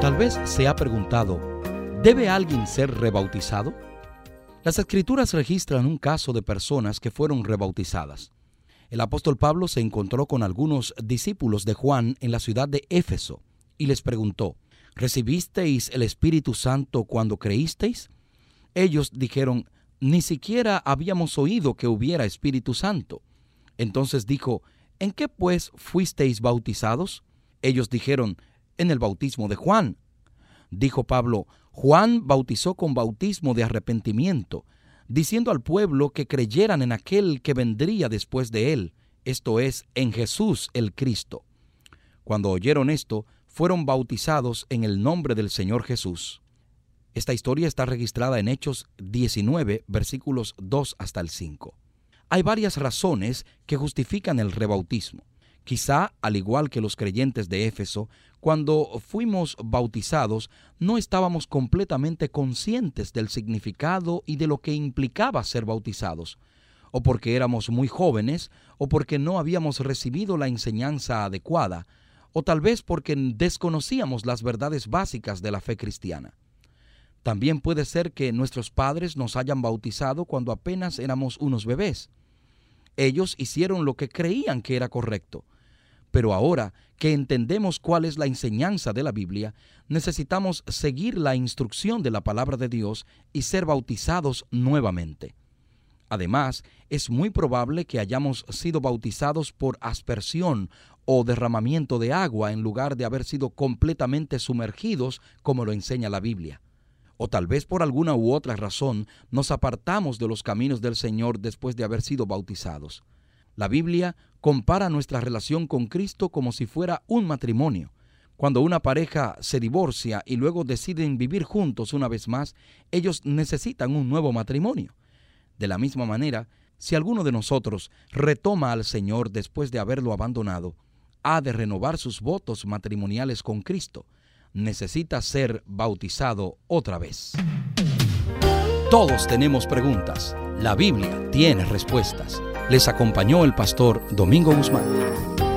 Tal vez se ha preguntado, ¿debe alguien ser rebautizado? Las escrituras registran un caso de personas que fueron rebautizadas. El apóstol Pablo se encontró con algunos discípulos de Juan en la ciudad de Éfeso y les preguntó, ¿recibisteis el Espíritu Santo cuando creísteis? Ellos dijeron, ni siquiera habíamos oído que hubiera Espíritu Santo. Entonces dijo, ¿en qué pues fuisteis bautizados? Ellos dijeron, en el bautismo de Juan. Dijo Pablo, Juan bautizó con bautismo de arrepentimiento, diciendo al pueblo que creyeran en aquel que vendría después de él, esto es, en Jesús el Cristo. Cuando oyeron esto, fueron bautizados en el nombre del Señor Jesús. Esta historia está registrada en Hechos 19, versículos 2 hasta el 5. Hay varias razones que justifican el rebautismo. Quizá, al igual que los creyentes de Éfeso, cuando fuimos bautizados no estábamos completamente conscientes del significado y de lo que implicaba ser bautizados, o porque éramos muy jóvenes, o porque no habíamos recibido la enseñanza adecuada, o tal vez porque desconocíamos las verdades básicas de la fe cristiana. También puede ser que nuestros padres nos hayan bautizado cuando apenas éramos unos bebés. Ellos hicieron lo que creían que era correcto, pero ahora que entendemos cuál es la enseñanza de la Biblia, necesitamos seguir la instrucción de la palabra de Dios y ser bautizados nuevamente. Además, es muy probable que hayamos sido bautizados por aspersión o derramamiento de agua en lugar de haber sido completamente sumergidos como lo enseña la Biblia. O tal vez por alguna u otra razón nos apartamos de los caminos del Señor después de haber sido bautizados. La Biblia compara nuestra relación con Cristo como si fuera un matrimonio. Cuando una pareja se divorcia y luego deciden vivir juntos una vez más, ellos necesitan un nuevo matrimonio. De la misma manera, si alguno de nosotros retoma al Señor después de haberlo abandonado, ha de renovar sus votos matrimoniales con Cristo. Necesita ser bautizado otra vez. Todos tenemos preguntas. La Biblia tiene respuestas. Les acompañó el pastor Domingo Guzmán.